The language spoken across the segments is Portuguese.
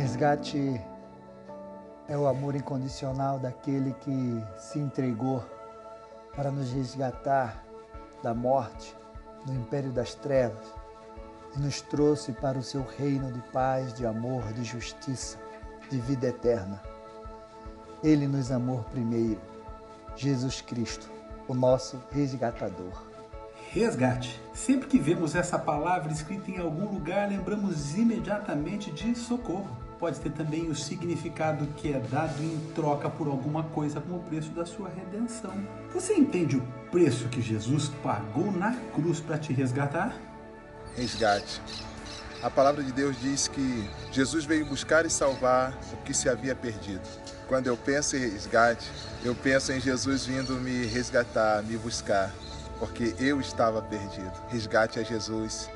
Resgate é o amor incondicional daquele que se entregou para nos resgatar da morte, do império das trevas e nos trouxe para o seu reino de paz, de amor, de justiça, de vida eterna. Ele nos amou primeiro, Jesus Cristo, o nosso resgatador. Resgate. Sempre que vemos essa palavra escrita em algum lugar, lembramos imediatamente de socorro. Pode ter também o significado que é dado em troca por alguma coisa como o preço da sua redenção. Você entende o preço que Jesus pagou na cruz para te resgatar? Resgate. A palavra de Deus diz que Jesus veio buscar e salvar o que se havia perdido. Quando eu penso em resgate, eu penso em Jesus vindo me resgatar, me buscar porque eu estava perdido. Resgate a Jesus,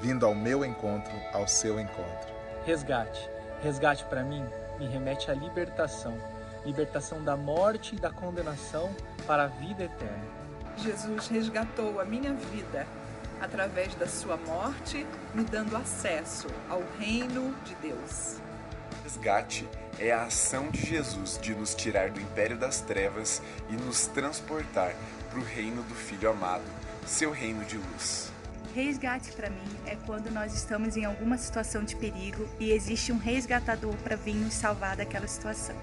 vindo ao meu encontro, ao seu encontro. Resgate. Resgate para mim me remete à libertação. Libertação da morte e da condenação para a vida eterna. Jesus resgatou a minha vida através da sua morte, me dando acesso ao reino de Deus. Resgate é a ação de Jesus de nos tirar do império das trevas e nos transportar para o reino do Filho amado, seu reino de luz. Resgate para mim é quando nós estamos em alguma situação de perigo e existe um resgatador para vir nos salvar daquela situação.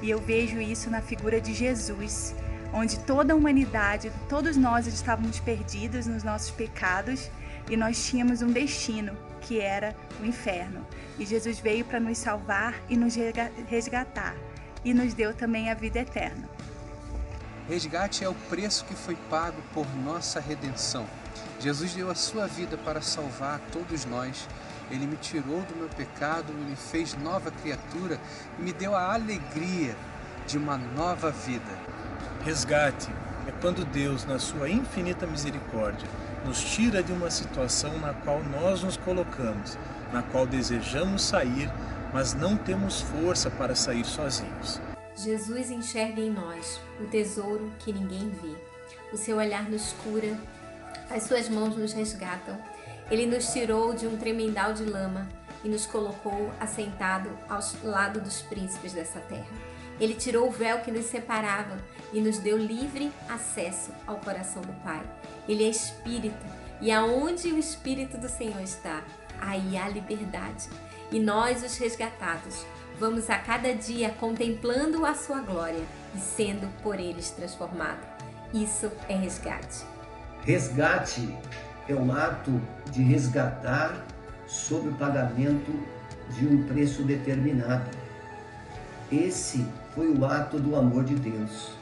E eu vejo isso na figura de Jesus, onde toda a humanidade, todos nós estávamos perdidos nos nossos pecados e nós tínhamos um destino que era o inferno. E Jesus veio para nos salvar e nos resgatar e nos deu também a vida eterna. Resgate é o preço que foi pago por nossa redenção. Jesus deu a sua vida para salvar todos nós. Ele me tirou do meu pecado, me fez nova criatura e me deu a alegria de uma nova vida. Resgate é quando Deus, na sua infinita misericórdia, nos tira de uma situação na qual nós nos colocamos, na qual desejamos sair, mas não temos força para sair sozinhos. Jesus enxerga em nós o tesouro que ninguém vê. O seu olhar nos cura, as suas mãos nos resgatam. Ele nos tirou de um tremendal de lama e nos colocou assentado ao lado dos príncipes dessa terra. Ele tirou o véu que nos separava e nos deu livre acesso ao coração do Pai. Ele é espírito e aonde o espírito do Senhor está, aí há liberdade. E nós, os resgatados, vamos a cada dia contemplando a sua glória e sendo por eles transformado. Isso é resgate. Resgate é um ato de resgatar sob o pagamento de um preço determinado. Esse foi o ato do amor de Deus.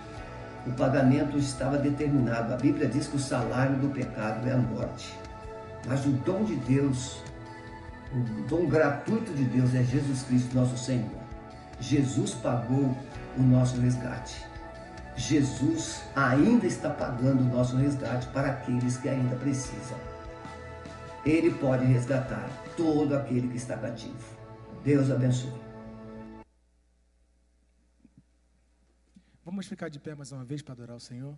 O pagamento estava determinado. A Bíblia diz que o salário do pecado é a morte. Mas o dom de Deus o dom gratuito de Deus é Jesus Cristo, nosso Senhor. Jesus pagou o nosso resgate. Jesus ainda está pagando o nosso resgate para aqueles que ainda precisam. Ele pode resgatar todo aquele que está cativo. Deus abençoe. Vamos ficar de pé mais uma vez para adorar o Senhor?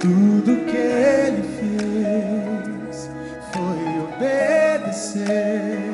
Tudo que ele fez foi obedecer.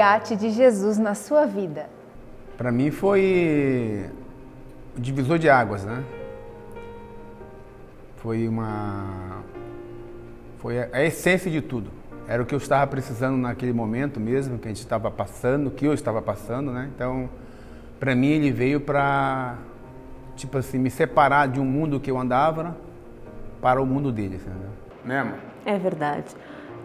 Resgate de Jesus na sua vida? Para mim foi o divisor de águas, né? Foi uma foi a essência de tudo. Era o que eu estava precisando naquele momento mesmo, que a gente estava passando, que eu estava passando, né? Então, para mim ele veio para tipo assim, me separar de um mundo que eu andava para o mundo dele, entendeu? Né, amor? É verdade.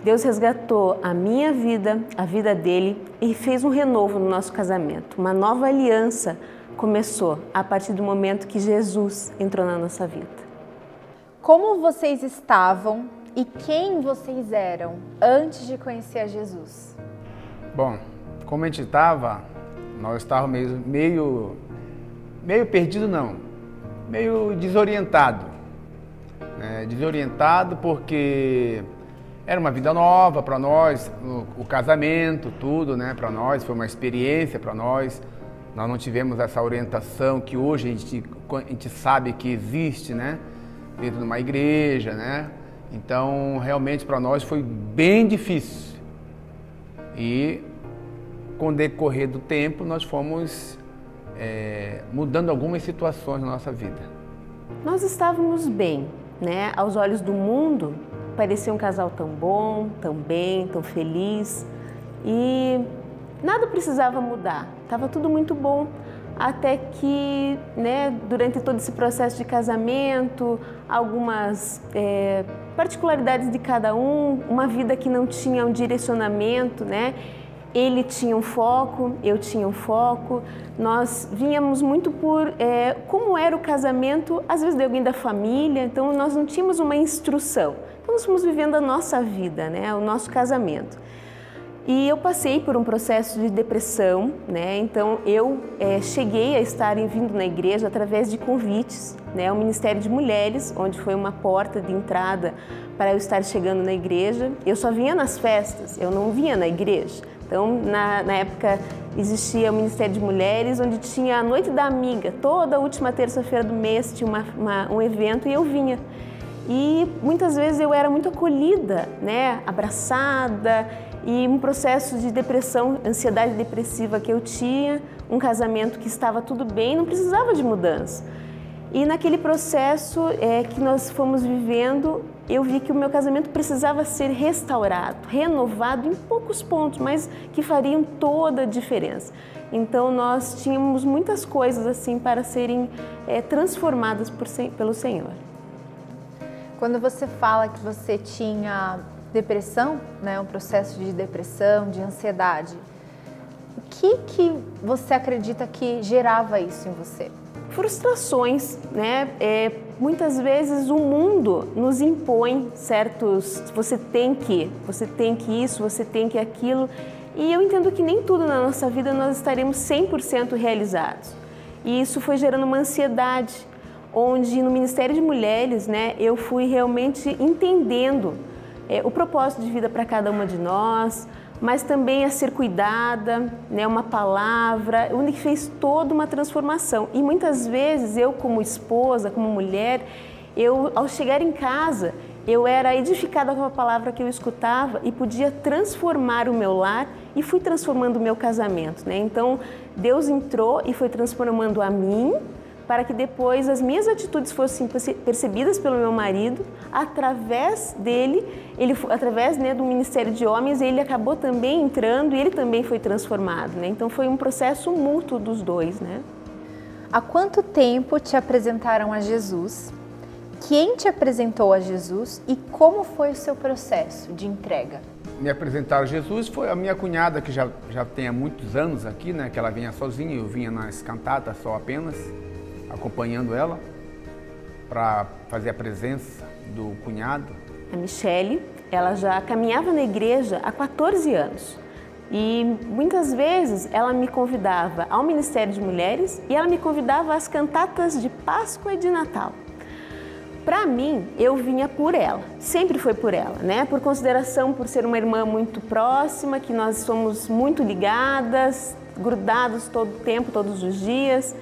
Deus resgatou a minha vida, a vida dele e fez um renovo no nosso casamento. Uma nova aliança começou a partir do momento que Jesus entrou na nossa vida. Como vocês estavam e quem vocês eram antes de conhecer a Jesus? Bom, como a gente estava, nós estávamos meio, meio, meio perdido não, meio desorientado. né? desorientado porque era uma vida nova para nós, o, casamento, tudo, né? Para nós foi uma experiência para nós. Nós não tivemos essa orientação que hoje a gente, a gente sabe que existe, né? Dentro de uma igreja, né? Então, realmente para nós foi bem difícil. E com o decorrer do tempo, nós fomos é, mudando algumas situações na nossa vida. Nós estávamos bem, né? Aos olhos do mundo, parecia um casal tão bom, tão bem, tão feliz. E nada precisava mudar, estava tudo muito bom. Até que, né, durante todo esse processo de casamento, algumas é, particularidades de cada um, uma vida que não tinha um direcionamento, né? Ele tinha um foco, eu tinha um foco. Nós vínhamos muito por é, como era o casamento, às vezes de alguém da família, então nós não tínhamos uma instrução. Então nós fomos vivendo a nossa vida, né, o nosso casamento. E eu passei por um processo de depressão, né? Então eu é, cheguei a estar vindo na igreja através de convites, né? O Ministério de Mulheres, onde foi uma porta de entrada para eu estar chegando na igreja. Eu só vinha nas festas, eu não vinha na igreja. Então na, na época existia o Ministério de Mulheres, onde tinha a Noite da Amiga. Toda última terça-feira do mês tinha uma, uma, um evento e eu vinha. E muitas vezes eu era muito acolhida, né? Abraçada e um processo de depressão, ansiedade depressiva que eu tinha, um casamento que estava tudo bem, não precisava de mudança. E naquele processo é, que nós fomos vivendo, eu vi que o meu casamento precisava ser restaurado, renovado em poucos pontos, mas que fariam toda a diferença. Então nós tínhamos muitas coisas assim para serem é, transformadas por, pelo Senhor. Quando você fala que você tinha depressão, né, um processo de depressão, de ansiedade. O que que você acredita que gerava isso em você? Frustrações, né? É, muitas vezes o mundo nos impõe certos, você tem que, você tem que isso, você tem que aquilo. E eu entendo que nem tudo na nossa vida nós estaremos 100% realizados. E isso foi gerando uma ansiedade, onde no Ministério de Mulheres, né, eu fui realmente entendendo é, o propósito de vida para cada uma de nós, mas também a ser cuidada, né, uma palavra, onde fez toda uma transformação. E muitas vezes eu, como esposa, como mulher, eu ao chegar em casa, eu era edificada com a palavra que eu escutava e podia transformar o meu lar e fui transformando o meu casamento. Né? Então Deus entrou e foi transformando a mim para que depois as minhas atitudes fossem percebidas pelo meu marido, através dele, ele através né, do ministério de homens, ele acabou também entrando e ele também foi transformado. Né? Então foi um processo mútuo dos dois. Né? Há quanto tempo te apresentaram a Jesus? Quem te apresentou a Jesus e como foi o seu processo de entrega? Me apresentaram a Jesus foi a minha cunhada que já, já tem há muitos anos aqui, né? Que ela vinha sozinha, eu vinha nas cantatas só apenas acompanhando ela para fazer a presença do cunhado. A Michele, ela já caminhava na igreja há 14 anos. E muitas vezes ela me convidava ao Ministério de Mulheres e ela me convidava às cantatas de Páscoa e de Natal. Para mim, eu vinha por ela, sempre foi por ela, né? Por consideração, por ser uma irmã muito próxima, que nós somos muito ligadas, grudados todo o tempo, todos os dias.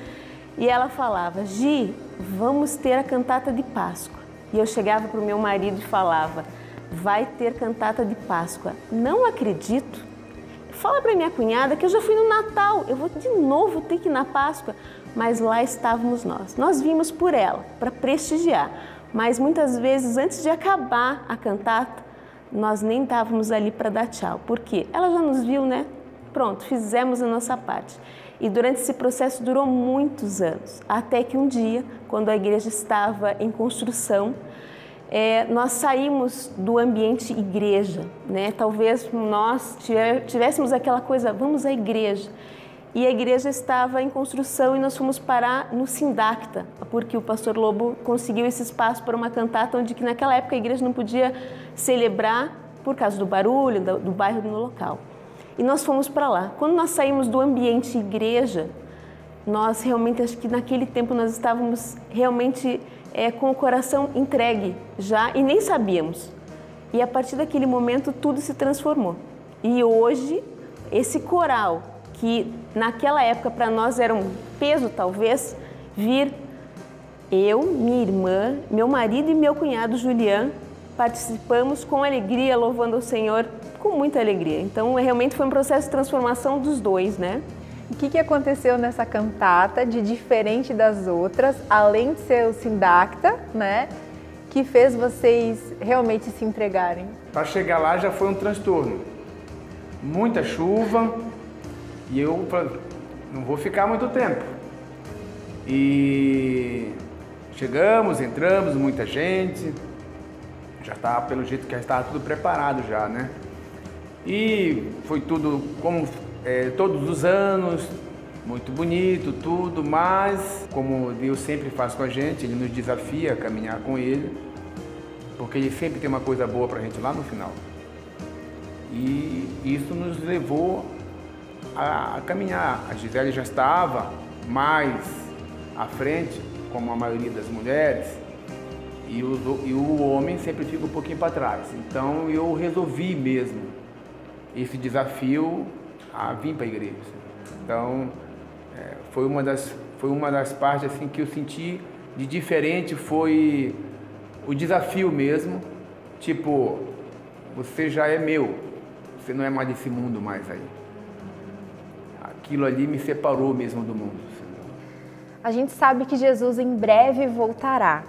E ela falava: Gi, vamos ter a cantata de Páscoa. E eu chegava para o meu marido e falava: Vai ter cantata de Páscoa. Não acredito. Fala para minha cunhada que eu já fui no Natal, eu vou de novo ter que ir na Páscoa. Mas lá estávamos nós. Nós vimos por ela, para prestigiar. Mas muitas vezes, antes de acabar a cantata, nós nem estávamos ali para dar tchau. Por quê? Ela já nos viu, né? Pronto, fizemos a nossa parte. E durante esse processo durou muitos anos, até que um dia, quando a igreja estava em construção, é, nós saímos do ambiente igreja, né? Talvez nós tivéssemos aquela coisa, vamos à igreja. E a igreja estava em construção e nós fomos parar no Sindacta, porque o pastor Lobo conseguiu esse espaço para uma cantata onde que naquela época a igreja não podia celebrar por causa do barulho, do, do bairro no local. E nós fomos para lá. Quando nós saímos do ambiente igreja, nós realmente, acho que naquele tempo nós estávamos realmente é, com o coração entregue já e nem sabíamos. E a partir daquele momento tudo se transformou. E hoje, esse coral que naquela época para nós era um peso talvez vir eu, minha irmã, meu marido e meu cunhado Julian participamos com alegria, louvando o Senhor com muita alegria. Então, realmente foi um processo de transformação dos dois, né? O que, que aconteceu nessa cantata de diferente das outras, além de ser o Sindacta, né? Que fez vocês realmente se entregarem? Para chegar lá já foi um transtorno. Muita chuva e eu não vou ficar muito tempo. E chegamos, entramos, muita gente. Já estava, pelo jeito que já estava tudo preparado já, né? E foi tudo como é, todos os anos, muito bonito, tudo, mas como Deus sempre faz com a gente, Ele nos desafia a caminhar com Ele, porque Ele sempre tem uma coisa boa para a gente lá no final. E isso nos levou a, a caminhar. A Gisele já estava mais à frente, como a maioria das mulheres, e o, e o homem sempre fica um pouquinho para trás. Então eu resolvi mesmo esse desafio a vir para a igreja. Então é, foi uma das foi uma das partes assim que eu senti de diferente foi o desafio mesmo, tipo você já é meu, você não é mais desse mundo mais aí. Aquilo ali me separou mesmo do mundo. A gente sabe que Jesus em breve voltará.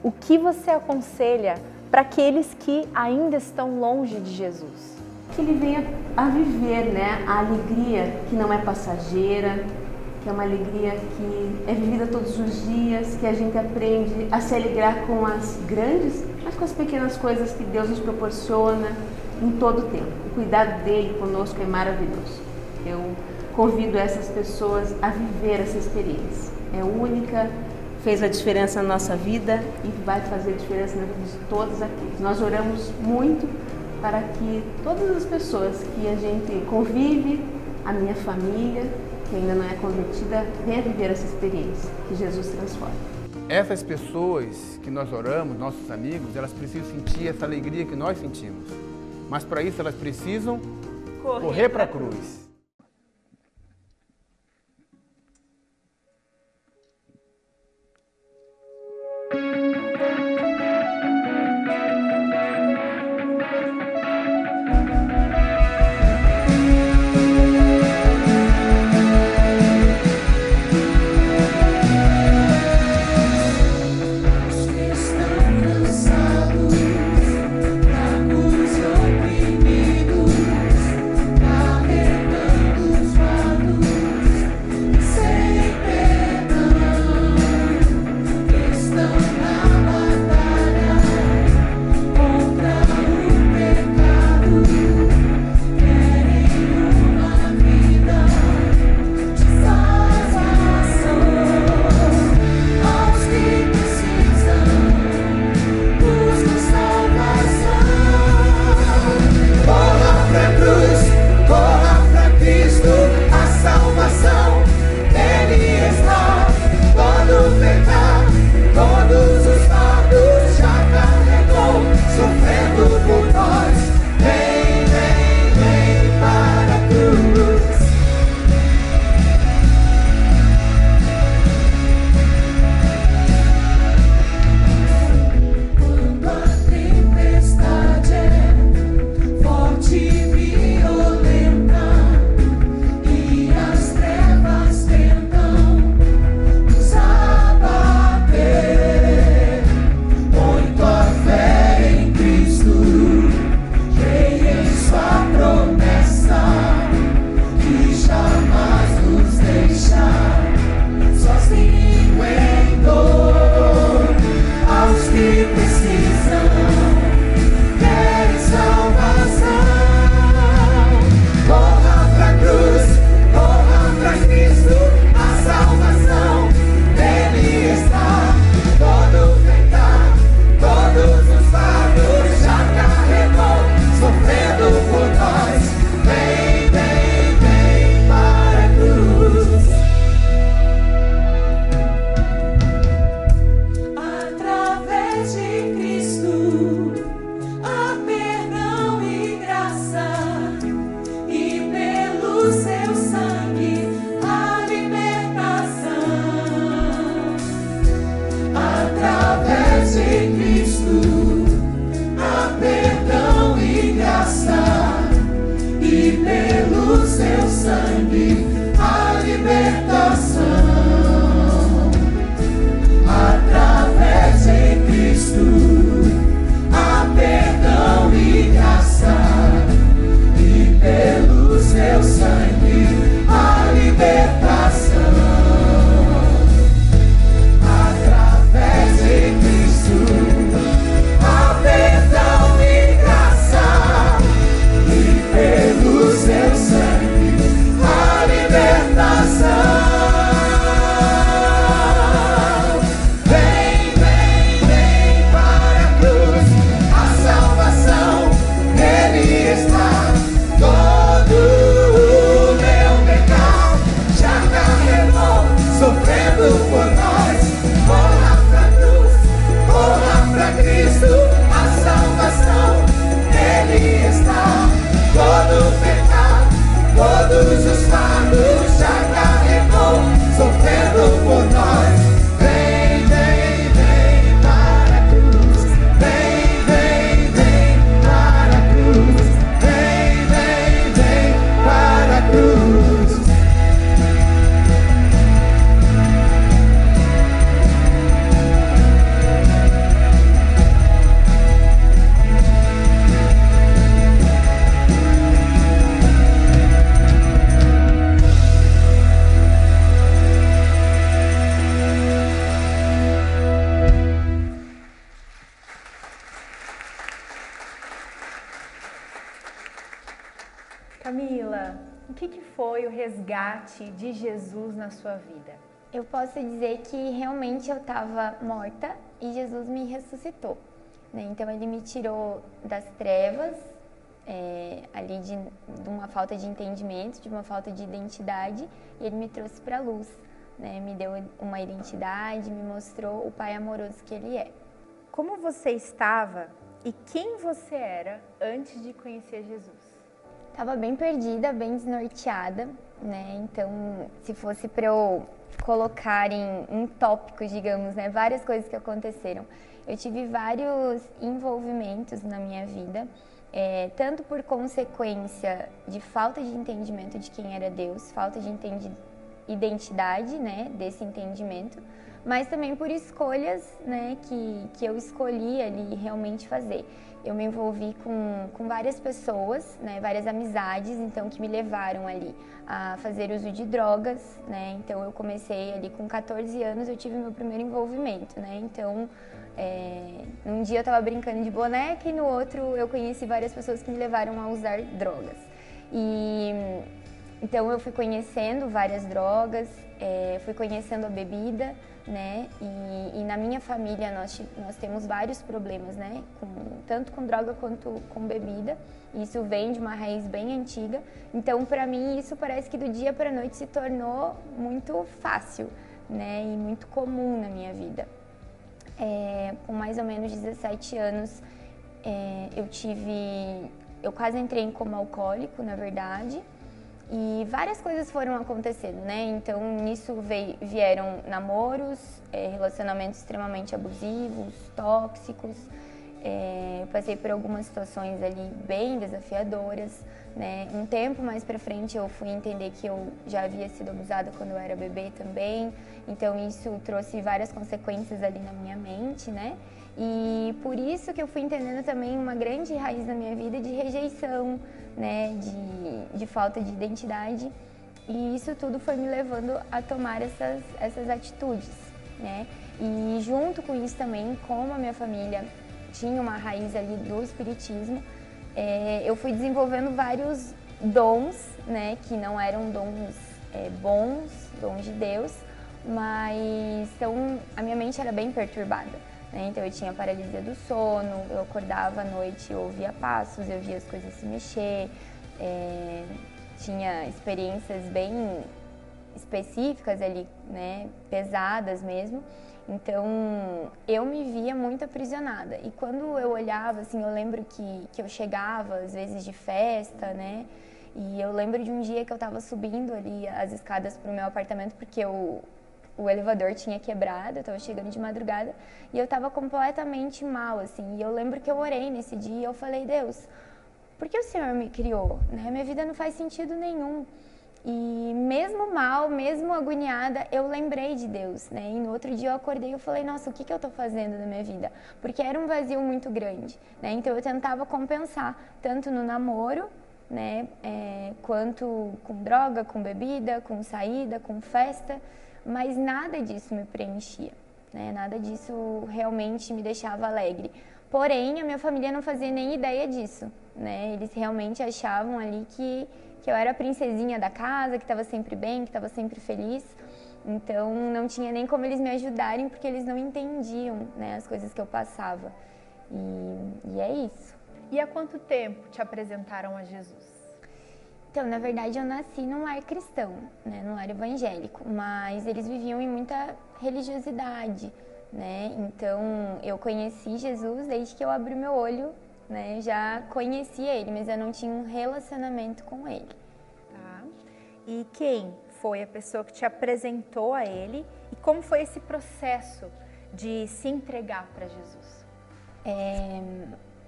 O que você aconselha para aqueles que ainda estão longe de Jesus? Que ele venha a viver né, a alegria que não é passageira, que é uma alegria que é vivida todos os dias, que a gente aprende a se alegrar com as grandes, mas com as pequenas coisas que Deus nos proporciona em todo o tempo. O cuidado dele conosco é maravilhoso. Eu convido essas pessoas a viver essa experiência. É única, fez a diferença na nossa vida e vai fazer a diferença na vida de todos aqueles. Nós oramos muito para que todas as pessoas que a gente convive, a minha família, que ainda não é convertida, venha viver essa experiência que Jesus transforma. Essas pessoas que nós oramos, nossos amigos, elas precisam sentir essa alegria que nós sentimos. Mas para isso elas precisam correr, correr para a cruz. Estamos resgate de Jesus na sua vida? Eu posso dizer que realmente eu estava morta e Jesus me ressuscitou. Né? Então ele me tirou das trevas, é, ali de, de, uma falta de entendimento, de uma falta de identidade, e ele me trouxe para a luz. Né? Me deu uma identidade, me mostrou o Pai amoroso que ele é. Como você estava e quem você era antes de conhecer Jesus? Estava bem perdida, bem desnorteada, né? Então, se fosse para eu colocar em, em tópicos, digamos, né, várias coisas que aconteceram. Eu tive vários envolvimentos na minha vida, é, tanto por consequência de falta de entendimento de quem era Deus, falta de identidade, né, desse entendimento, mas também por escolhas, né, que, que eu escolhi ali realmente fazer eu me envolvi com, com várias pessoas, né, várias amizades, então que me levaram ali a fazer uso de drogas, né? Então eu comecei ali com 14 anos, eu tive meu primeiro envolvimento, né? Então é, um dia eu estava brincando de boneca e no outro eu conheci várias pessoas que me levaram a usar drogas. E então eu fui conhecendo várias drogas, é, fui conhecendo a bebida, né? E, e, na minha família nós, nós temos vários problemas, né? Com, tanto com droga quanto com bebida. Isso vem de uma raiz bem antiga. Então, para mim, isso parece que do dia para noite se tornou muito fácil, né? E muito comum na minha vida. É, com mais ou menos 17 anos, é, eu tive, eu quase entrei em coma alcoólico, na verdade. E várias coisas foram acontecendo, né? Então nisso veio, vieram namoros, é, relacionamentos extremamente abusivos, tóxicos. É, passei por algumas situações ali bem desafiadoras, né? Um tempo mais para frente eu fui entender que eu já havia sido abusada quando eu era bebê também. Então isso trouxe várias consequências ali na minha mente, né? E por isso que eu fui entendendo também uma grande raiz na minha vida de rejeição, né, de, de falta de identidade. E isso tudo foi me levando a tomar essas, essas atitudes, né? E junto com isso também, como a minha família tinha uma raiz ali do espiritismo, é, eu fui desenvolvendo vários dons, né, que não eram dons é, bons, dons de Deus, mas então a minha mente era bem perturbada. Né? Então eu tinha paralisia do sono, eu acordava à noite, eu ouvia passos, eu via as coisas se mexer, é, tinha experiências bem específicas ali, né, pesadas mesmo. Então eu me via muito aprisionada. E quando eu olhava, assim, eu lembro que, que eu chegava às vezes de festa, né? E eu lembro de um dia que eu estava subindo ali as escadas para o meu apartamento porque eu o elevador tinha quebrado, eu estava chegando de madrugada e eu estava completamente mal, assim. E eu lembro que eu orei nesse dia e eu falei, Deus, por que o Senhor me criou? Né? Minha vida não faz sentido nenhum. E mesmo mal, mesmo agoniada, eu lembrei de Deus, né? E no outro dia eu acordei e falei, nossa, o que, que eu estou fazendo na minha vida? Porque era um vazio muito grande, né? Então eu tentava compensar, tanto no namoro, né? É, quanto com droga, com bebida, com saída, com festa mas nada disso me preenchia, né? Nada disso realmente me deixava alegre. Porém, a minha família não fazia nem ideia disso, né? Eles realmente achavam ali que, que eu era a princesinha da casa, que estava sempre bem, que estava sempre feliz. Então, não tinha nem como eles me ajudarem, porque eles não entendiam né, as coisas que eu passava. E, e é isso. E há quanto tempo te apresentaram a Jesus? Então, na verdade, eu nasci num lar cristão, né, num lar evangélico, mas eles viviam em muita religiosidade, né? Então, eu conheci Jesus desde que eu abri meu olho, né? Já conhecia ele, mas eu não tinha um relacionamento com ele. Tá. E quem foi a pessoa que te apresentou a ele e como foi esse processo de se entregar para Jesus? É,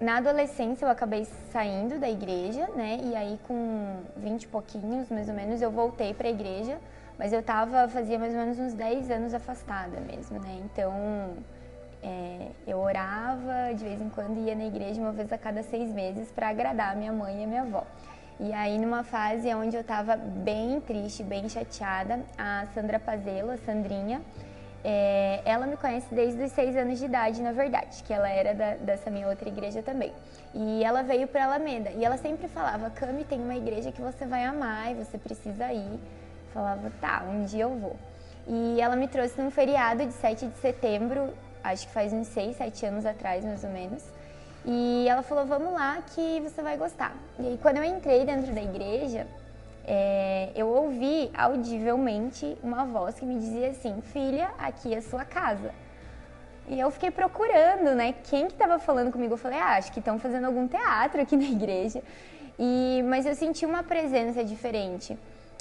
na adolescência eu acabei saindo da igreja, né? E aí com 20 e pouquinhos, mais ou menos, eu voltei para a igreja, mas eu tava fazia mais ou menos uns 10 anos afastada mesmo, né? Então, é, eu orava de vez em quando ia na igreja uma vez a cada seis meses para agradar minha mãe e minha avó. E aí, numa fase onde eu estava bem triste, bem chateada, a Sandra Pazelo, a Sandrinha, é, ela me conhece desde os seis anos de idade, na verdade, que ela era da, dessa minha outra igreja também. E ela veio para Alameda e ela sempre falava: Cami, tem uma igreja que você vai amar e você precisa ir. Falava: tá, um dia eu vou. E ela me trouxe num feriado de 7 de setembro, acho que faz uns 6, 7 anos atrás, mais ou menos. E ela falou: vamos lá que você vai gostar. E aí, quando eu entrei dentro da igreja, é, eu ouvi audivelmente uma voz que me dizia assim: Filha, aqui é a sua casa. E eu fiquei procurando, né? Quem que estava falando comigo? Eu falei: ah, acho que estão fazendo algum teatro aqui na igreja. E, mas eu senti uma presença diferente.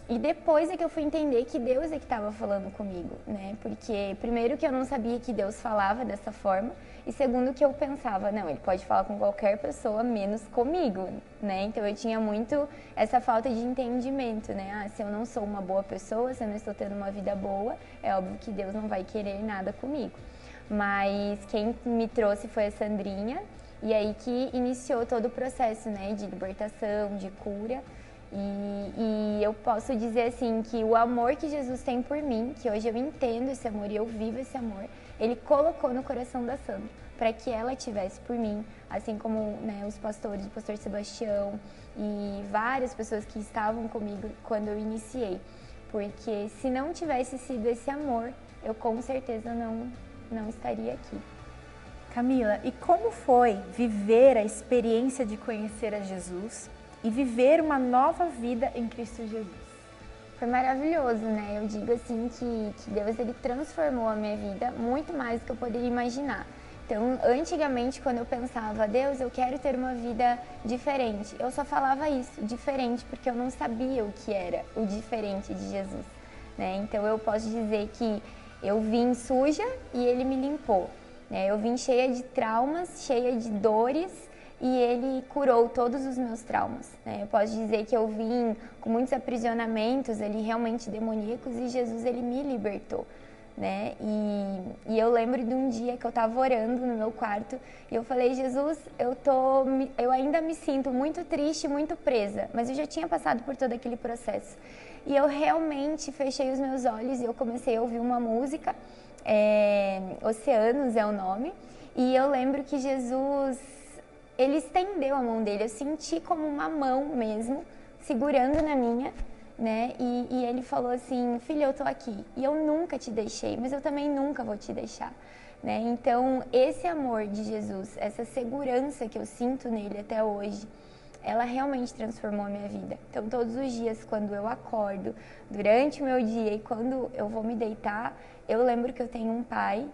E depois é que eu fui entender que Deus é que estava falando comigo, né? Porque primeiro que eu não sabia que Deus falava dessa forma e segundo que eu pensava, não, ele pode falar com qualquer pessoa menos comigo, né? Então eu tinha muito essa falta de entendimento, né? Ah, se eu não sou uma boa pessoa, se eu não estou tendo uma vida boa, é óbvio que Deus não vai querer nada comigo. Mas quem me trouxe foi a Sandrinha e aí que iniciou todo o processo, né, de libertação, de cura. E, e, eu posso dizer assim que o amor que Jesus tem por mim, que hoje eu entendo esse amor e eu vivo esse amor, ele colocou no coração da Sandra para que ela tivesse por mim, assim como né, os pastores, o pastor Sebastião e várias pessoas que estavam comigo quando eu iniciei, porque se não tivesse sido esse amor, eu com certeza não não estaria aqui. Camila, e como foi viver a experiência de conhecer a Jesus e viver uma nova vida em Cristo Jesus? Foi maravilhoso, né? Eu digo assim que, que Deus ele transformou a minha vida muito mais do que eu poderia imaginar. Então, antigamente, quando eu pensava, Deus, eu quero ter uma vida diferente, eu só falava isso, diferente, porque eu não sabia o que era o diferente de Jesus. Né? Então, eu posso dizer que eu vim suja e ele me limpou. Né? Eu vim cheia de traumas, cheia de dores, e ele curou todos os meus traumas. Né? Eu posso dizer que eu vim com muitos aprisionamentos ali realmente demoníacos e Jesus ele me libertou. Né? E, e eu lembro de um dia que eu estava orando no meu quarto e eu falei, Jesus, eu, tô, eu ainda me sinto muito triste, muito presa, mas eu já tinha passado por todo aquele processo. E eu realmente fechei os meus olhos e eu comecei a ouvir uma música, é, Oceanos é o nome, e eu lembro que Jesus ele estendeu a mão dele, eu senti como uma mão mesmo, segurando na minha, né? E, e ele falou assim: Filha, eu tô aqui e eu nunca te deixei, mas eu também nunca vou te deixar. Né? Então, esse amor de Jesus, essa segurança que eu sinto nele até hoje, ela realmente transformou a minha vida. Então, todos os dias, quando eu acordo, durante o meu dia e quando eu vou me deitar, eu lembro que eu tenho um pai,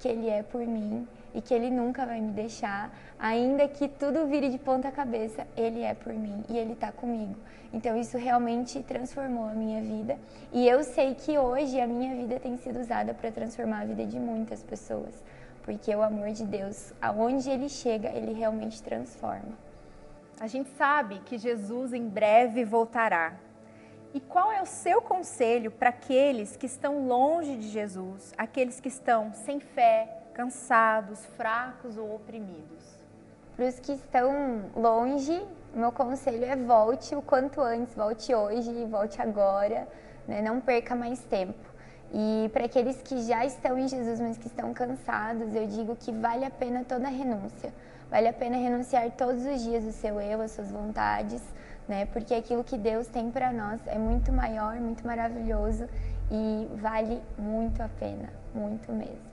que ele é por mim e que ele nunca vai me deixar, ainda que tudo vire de ponta cabeça, ele é por mim e ele está comigo. Então isso realmente transformou a minha vida e eu sei que hoje a minha vida tem sido usada para transformar a vida de muitas pessoas, porque o amor de Deus, aonde ele chega, ele realmente transforma. A gente sabe que Jesus em breve voltará. E qual é o seu conselho para aqueles que estão longe de Jesus, aqueles que estão sem fé, cansados, fracos ou oprimidos? Para os que estão longe, meu conselho é volte o quanto antes, volte hoje, volte agora, né? não perca mais tempo. E para aqueles que já estão em Jesus, mas que estão cansados, eu digo que vale a pena toda a renúncia. Vale a pena renunciar todos os dias o seu eu, as suas vontades, né? Porque aquilo que Deus tem para nós é muito maior, muito maravilhoso e vale muito a pena, muito mesmo.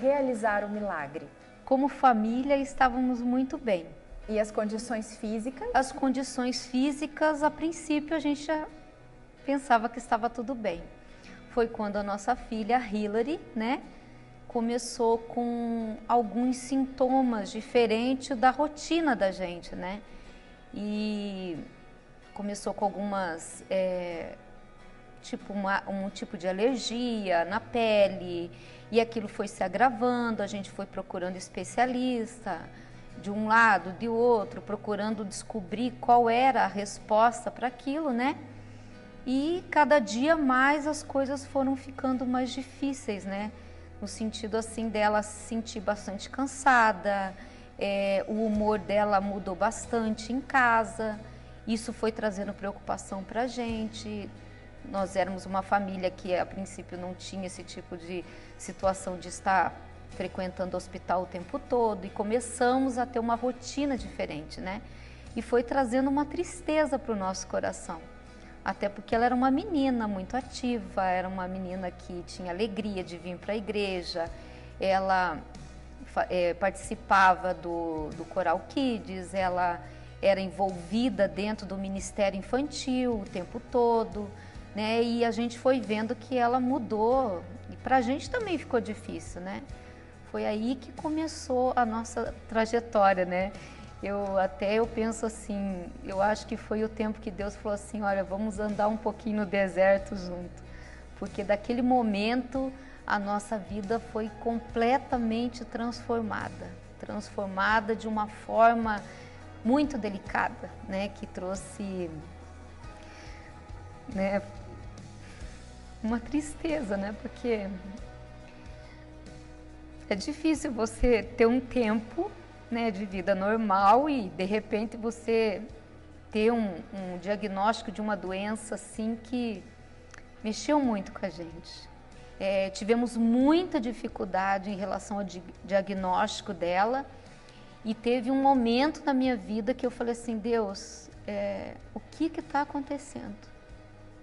Realizar o milagre? Como família, estávamos muito bem. E as condições físicas? As condições físicas, a princípio, a gente já pensava que estava tudo bem. Foi quando a nossa filha, Hillary, né, começou com alguns sintomas diferentes da rotina da gente, né? E começou com algumas é, tipo uma, um tipo de alergia na pele e aquilo foi se agravando, a gente foi procurando especialista de um lado, de outro, procurando descobrir qual era a resposta para aquilo, né? E cada dia mais as coisas foram ficando mais difíceis, né? No sentido assim dela se sentir bastante cansada, é, o humor dela mudou bastante em casa. Isso foi trazendo preocupação para gente. Nós éramos uma família que a princípio não tinha esse tipo de situação de estar frequentando o hospital o tempo todo e começamos a ter uma rotina diferente, né? E foi trazendo uma tristeza para o nosso coração. Até porque ela era uma menina muito ativa, era uma menina que tinha alegria de vir para a igreja, ela é, participava do, do Coral Kids, ela era envolvida dentro do Ministério Infantil o tempo todo, né? E a gente foi vendo que ela mudou e para a gente também ficou difícil, né? Foi aí que começou a nossa trajetória, né? Eu até eu penso assim, eu acho que foi o tempo que Deus falou assim, olha, vamos andar um pouquinho no deserto junto, porque daquele momento a nossa vida foi completamente transformada, transformada de uma forma muito delicada, né, que trouxe né, uma tristeza, né, porque é difícil você ter um tempo né, de vida normal e de repente você ter um, um, diagnóstico de uma doença assim que mexeu muito com a gente. É, tivemos muita dificuldade em relação ao di diagnóstico dela e teve um momento na minha vida que eu falei assim, Deus, é, o que está acontecendo?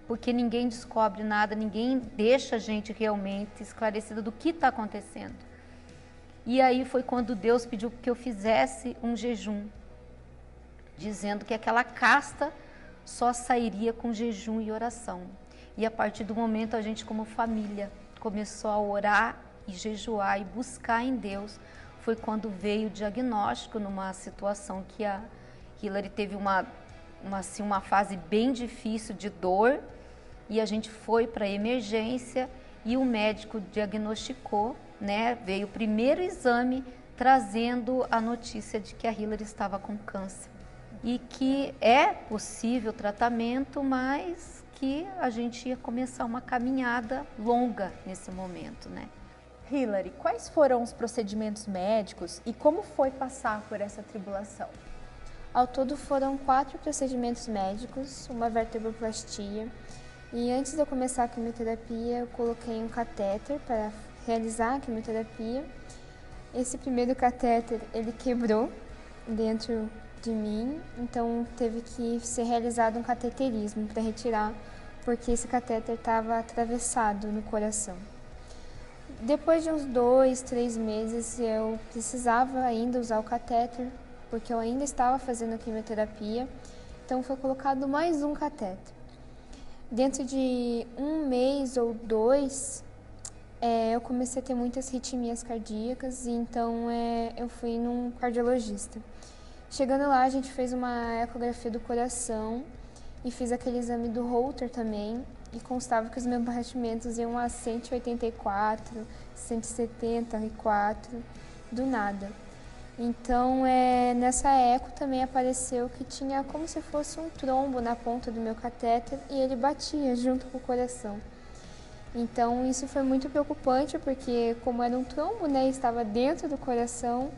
Porque ninguém descobre nada, ninguém deixa a gente realmente esclarecida do que está acontecendo. E aí foi quando Deus pediu que eu fizesse um jejum, dizendo que aquela casta só sairia com jejum e oração. E a partir do momento a gente como família começou a orar e jejuar e buscar em Deus, foi quando veio o diagnóstico numa situação que a Hillary teve uma uma, assim, uma fase bem difícil de dor e a gente foi para a emergência e o médico diagnosticou, né? Veio o primeiro exame trazendo a notícia de que a Hillary estava com câncer e que é possível tratamento, mas que a gente ia começar uma caminhada longa nesse momento, né? Hillary, quais foram os procedimentos médicos e como foi passar por essa tribulação? Ao todo foram quatro procedimentos médicos, uma vertebroplastia, e antes de eu começar a quimioterapia, eu coloquei um catéter para realizar a quimioterapia. Esse primeiro catéter, ele quebrou dentro de mim, então teve que ser realizado um cateterismo para retirar, porque esse catéter estava atravessado no coração. Depois de uns dois, três meses, eu precisava ainda usar o catéter, porque eu ainda estava fazendo a quimioterapia, então foi colocado mais um catéter. Dentro de um mês ou dois, é, eu comecei a ter muitas ritmias cardíacas e então é, eu fui num cardiologista. Chegando lá, a gente fez uma ecografia do coração e fiz aquele exame do Holter também e constava que os meus batimentos iam a 184, 174, do nada. Então, é, nessa eco também apareceu que tinha como se fosse um trombo na ponta do meu catéter e ele batia junto com o coração. Então, isso foi muito preocupante porque, como era um trombo, né, estava dentro do coração,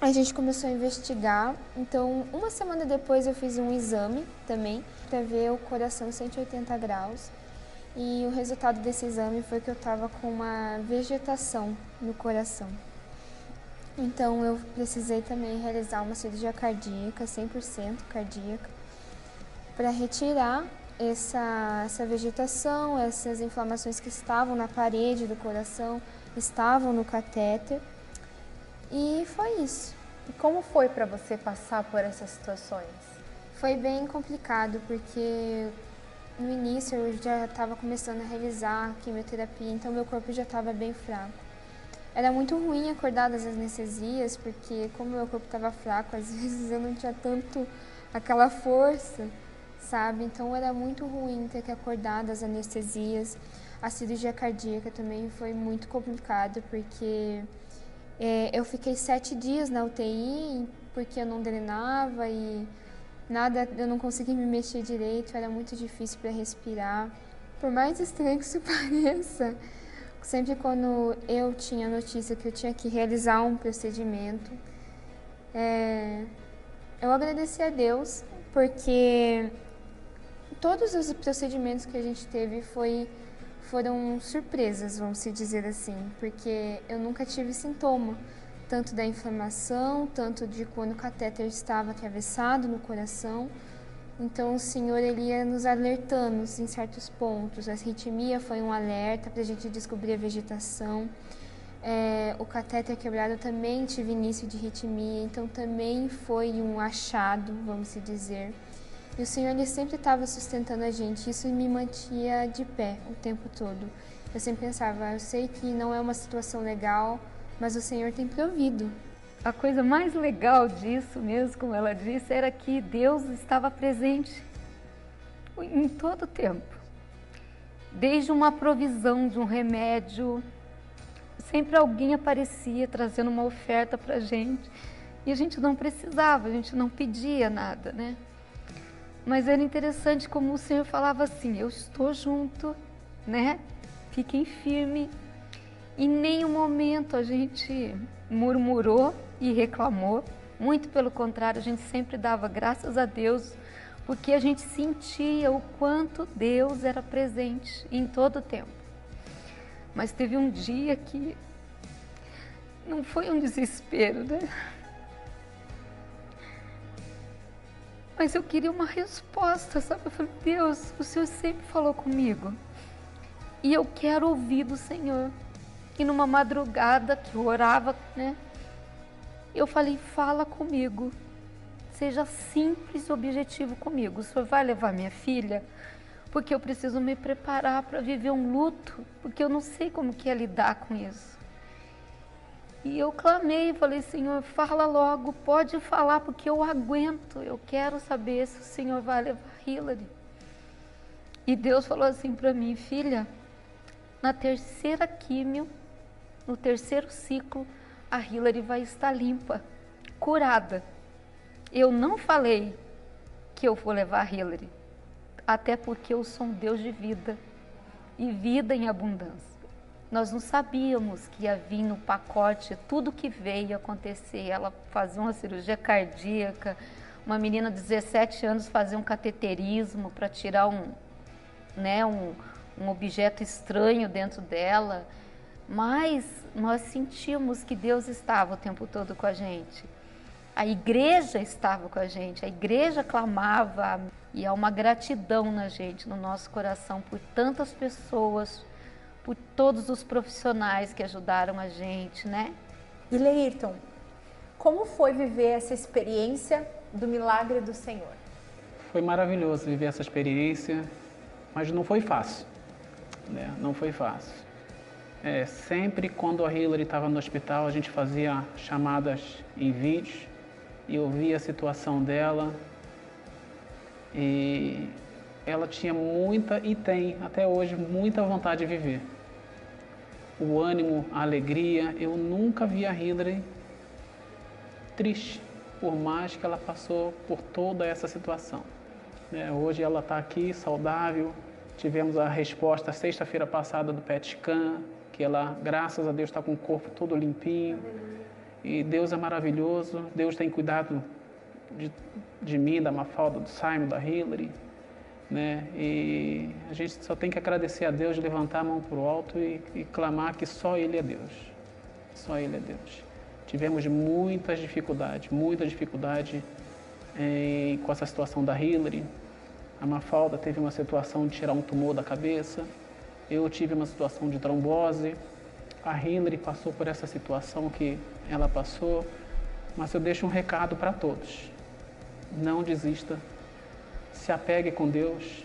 a gente começou a investigar. Então, uma semana depois, eu fiz um exame também para ver o coração 180 graus. E o resultado desse exame foi que eu estava com uma vegetação no coração. Então eu precisei também realizar uma cirurgia cardíaca, 100% cardíaca, para retirar essa, essa vegetação, essas inflamações que estavam na parede do coração, estavam no catéter. E foi isso. E como foi para você passar por essas situações? Foi bem complicado, porque no início eu já estava começando a realizar quimioterapia, então meu corpo já estava bem fraco. Era muito ruim acordar das anestesias, porque como meu corpo estava fraco, às vezes eu não tinha tanto aquela força, sabe? Então era muito ruim ter que acordar das anestesias. A cirurgia cardíaca também foi muito complicado, porque é, eu fiquei sete dias na UTI, porque eu não drenava e nada, eu não conseguia me mexer direito, era muito difícil para respirar. Por mais estranho que isso pareça, Sempre quando eu tinha notícia que eu tinha que realizar um procedimento, é, eu agradeci a Deus porque todos os procedimentos que a gente teve foi, foram surpresas, vamos se dizer assim, porque eu nunca tive sintoma, tanto da inflamação, tanto de quando o catéter estava atravessado no coração, então o Senhor ele ia nos alertando em certos pontos. A arritmia foi um alerta para a gente descobrir a vegetação. É, o catéter quebrado também tive início de arritmia, então também foi um achado, vamos dizer. E o Senhor ele sempre estava sustentando a gente, isso me mantinha de pé o tempo todo. Eu sempre pensava, eu sei que não é uma situação legal, mas o Senhor tem provido a coisa mais legal disso mesmo, como ela disse, era que Deus estava presente em todo o tempo. Desde uma provisão de um remédio, sempre alguém aparecia trazendo uma oferta para a gente e a gente não precisava, a gente não pedia nada, né? Mas era interessante como o Senhor falava assim: Eu estou junto, né? Fiquem firme. Em nenhum momento a gente murmurou e reclamou. Muito pelo contrário, a gente sempre dava graças a Deus, porque a gente sentia o quanto Deus era presente em todo o tempo. Mas teve um dia que não foi um desespero, né? Mas eu queria uma resposta, sabe? Eu falei, Deus, o Senhor sempre falou comigo. E eu quero ouvir do Senhor. E numa madrugada que eu orava, né? Eu falei: fala comigo. Seja simples e objetivo comigo. O senhor vai levar minha filha? Porque eu preciso me preparar para viver um luto, porque eu não sei como que é lidar com isso. E eu clamei, falei, Senhor, fala logo, pode falar, porque eu aguento, eu quero saber se o Senhor vai levar Hillary. E Deus falou assim para mim, filha, na terceira químio, no terceiro ciclo, a Hillary vai estar limpa, curada. Eu não falei que eu vou levar a Hillary, até porque eu sou um Deus de vida e vida em abundância. Nós não sabíamos que ia vir no pacote tudo que veio acontecer. Ela fazia uma cirurgia cardíaca, uma menina de 17 anos fazia um cateterismo para tirar um, né, um, um objeto estranho dentro dela. Mas nós sentimos que Deus estava o tempo todo com a gente. A igreja estava com a gente, a igreja clamava e há uma gratidão na gente, no nosso coração, por tantas pessoas, por todos os profissionais que ajudaram a gente, né? E Leirton, como foi viver essa experiência do milagre do Senhor? Foi maravilhoso viver essa experiência, mas não foi fácil, né? Não foi fácil. É, sempre quando a Hillary estava no hospital, a gente fazia chamadas em vídeo e eu via a situação dela e ela tinha muita e tem até hoje muita vontade de viver. O ânimo, a alegria, eu nunca vi a Hillary triste, por mais que ela passou por toda essa situação. É, hoje ela está aqui saudável. Tivemos a resposta sexta-feira passada do PET scan, que ela, graças a Deus, está com o corpo todo limpinho. E Deus é maravilhoso, Deus tem cuidado de, de mim, da Mafalda, do Simon, da Hillary. Né? E a gente só tem que agradecer a Deus, levantar a mão para o alto e, e clamar que só Ele é Deus. Só Ele é Deus. Tivemos muitas dificuldades, muita dificuldade em, com essa situação da Hillary. A Mafalda teve uma situação de tirar um tumor da cabeça. Eu tive uma situação de trombose. A Hillary passou por essa situação que ela passou. Mas eu deixo um recado para todos. Não desista. Se apegue com Deus.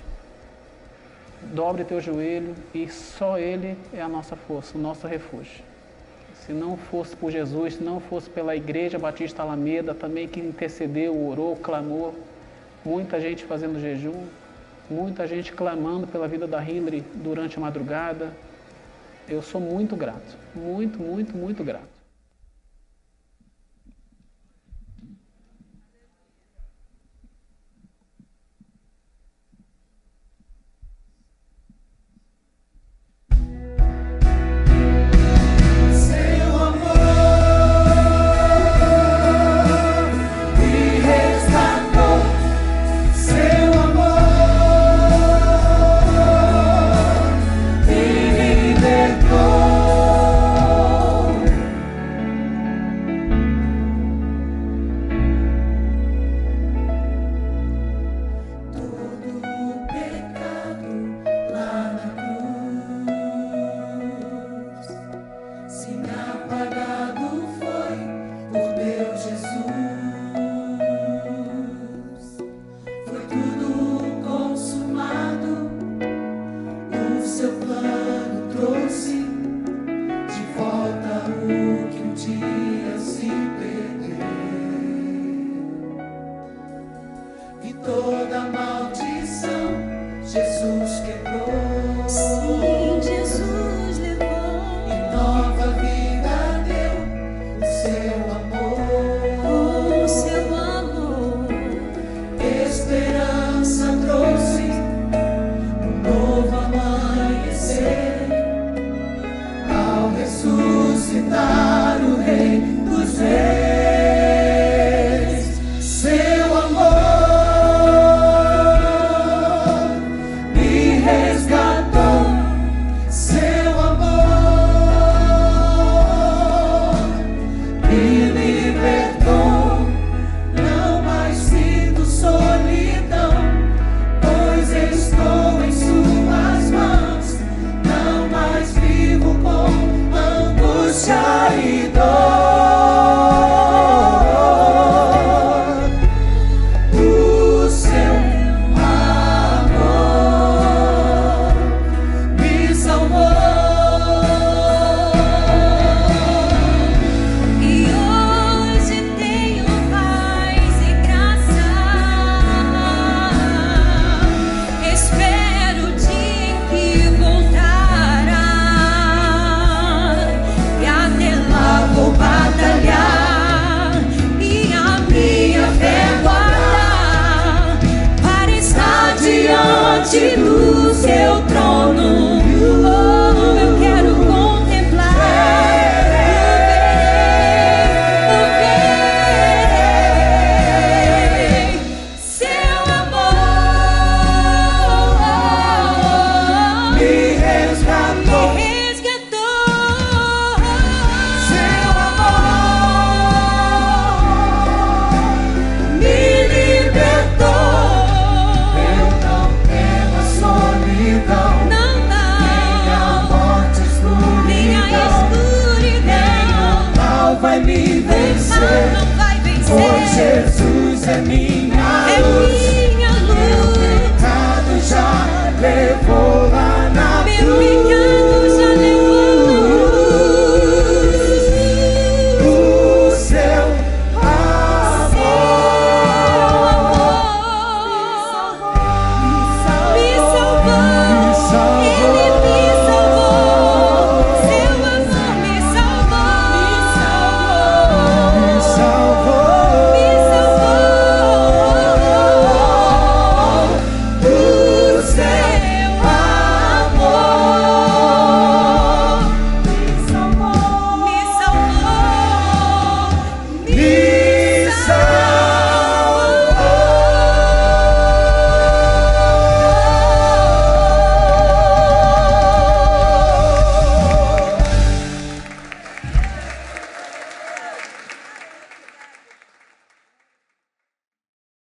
Dobre teu joelho e só Ele é a nossa força, o nosso refúgio. Se não fosse por Jesus, se não fosse pela Igreja Batista Alameda, também que intercedeu, orou, clamou, muita gente fazendo jejum, muita gente clamando pela vida da Hillary durante a madrugada. Eu sou muito grato, muito, muito, muito grato. Jesus quebrou.